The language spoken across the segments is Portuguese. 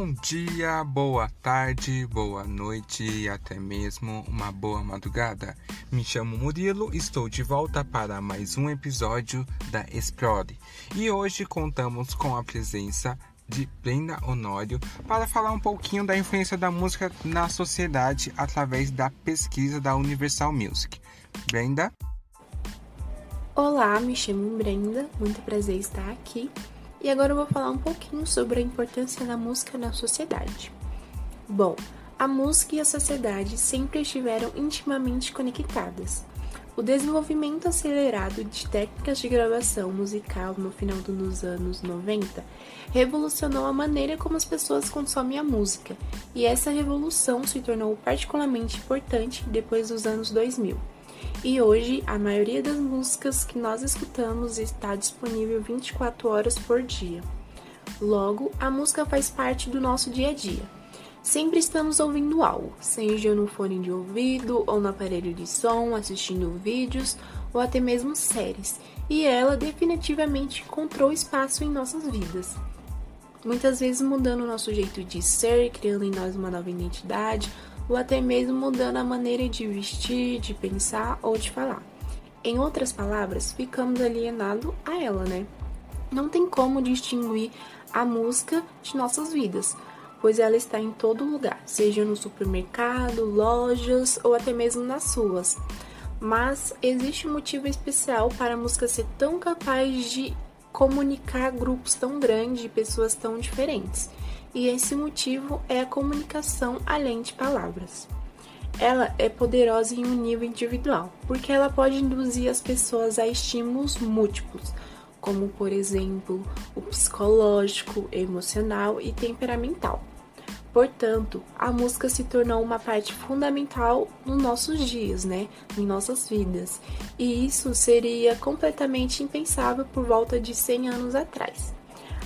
Bom dia, boa tarde, boa noite e até mesmo uma boa madrugada. Me chamo Murilo, estou de volta para mais um episódio da Explore e hoje contamos com a presença de Brenda Honório para falar um pouquinho da influência da música na sociedade através da pesquisa da Universal Music. Brenda? Olá, me chamo Brenda, muito prazer estar aqui e agora eu vou falar um pouquinho sobre a importância da música na sociedade. Bom, a música e a sociedade sempre estiveram intimamente conectadas. O desenvolvimento acelerado de técnicas de gravação musical no final dos anos 90 revolucionou a maneira como as pessoas consomem a música, e essa revolução se tornou particularmente importante depois dos anos 2000. E hoje, a maioria das músicas que nós escutamos está disponível 24 horas por dia. Logo, a música faz parte do nosso dia a dia. Sempre estamos ouvindo algo, seja no fone de ouvido ou no aparelho de som, assistindo vídeos ou até mesmo séries, e ela definitivamente encontrou espaço em nossas vidas. Muitas vezes mudando o nosso jeito de ser, criando em nós uma nova identidade ou até mesmo mudando a maneira de vestir, de pensar ou de falar. Em outras palavras, ficamos alienados a ela, né? Não tem como distinguir a música de nossas vidas, pois ela está em todo lugar, seja no supermercado, lojas ou até mesmo nas suas. Mas existe um motivo especial para a música ser tão capaz de comunicar grupos tão grandes de pessoas tão diferentes e esse motivo é a comunicação além de palavras. Ela é poderosa em um nível individual, porque ela pode induzir as pessoas a estímulos múltiplos, como por exemplo o psicológico, emocional e temperamental. Portanto, a música se tornou uma parte fundamental nos nossos dias, né? Em nossas vidas. E isso seria completamente impensável por volta de 100 anos atrás.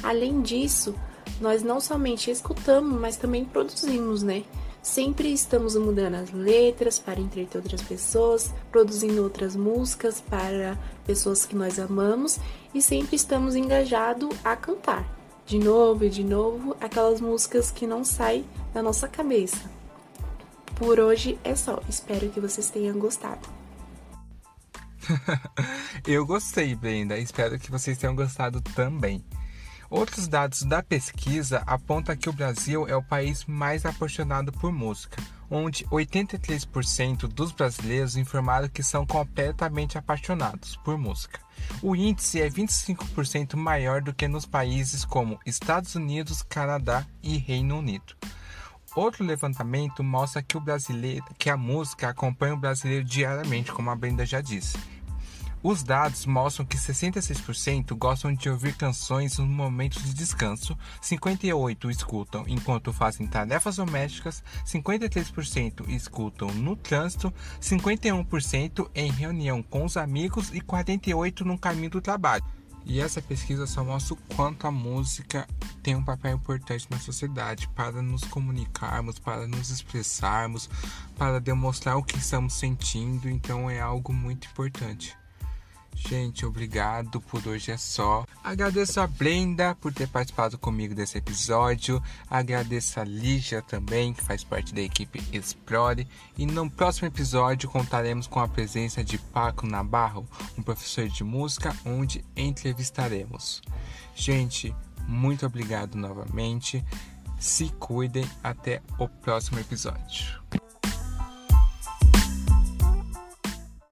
Além disso, nós não somente escutamos, mas também produzimos, né? Sempre estamos mudando as letras para entreter outras pessoas, produzindo outras músicas para pessoas que nós amamos e sempre estamos engajados a cantar. De novo e de novo, aquelas músicas que não saem da nossa cabeça. Por hoje é só, espero que vocês tenham gostado. Eu gostei, Brenda, espero que vocês tenham gostado também. Outros dados da pesquisa apontam que o Brasil é o país mais apaixonado por música, onde 83% dos brasileiros informaram que são completamente apaixonados por música. O índice é 25% maior do que nos países como Estados Unidos, Canadá e Reino Unido. Outro levantamento mostra que o brasileiro, que a música acompanha o brasileiro diariamente, como a Brenda já disse. Os dados mostram que 66% gostam de ouvir canções nos momentos de descanso, 58% escutam enquanto fazem tarefas domésticas, 53% escutam no trânsito, 51% em reunião com os amigos e 48% no caminho do trabalho. E essa pesquisa só mostra o quanto a música tem um papel importante na sociedade para nos comunicarmos, para nos expressarmos, para demonstrar o que estamos sentindo, então é algo muito importante. Gente, obrigado por hoje é só. Agradeço a Brenda por ter participado comigo desse episódio. Agradeço a Lígia também, que faz parte da equipe Explore. E no próximo episódio contaremos com a presença de Paco Nabarro, um professor de música, onde entrevistaremos. Gente, muito obrigado novamente. Se cuidem. Até o próximo episódio.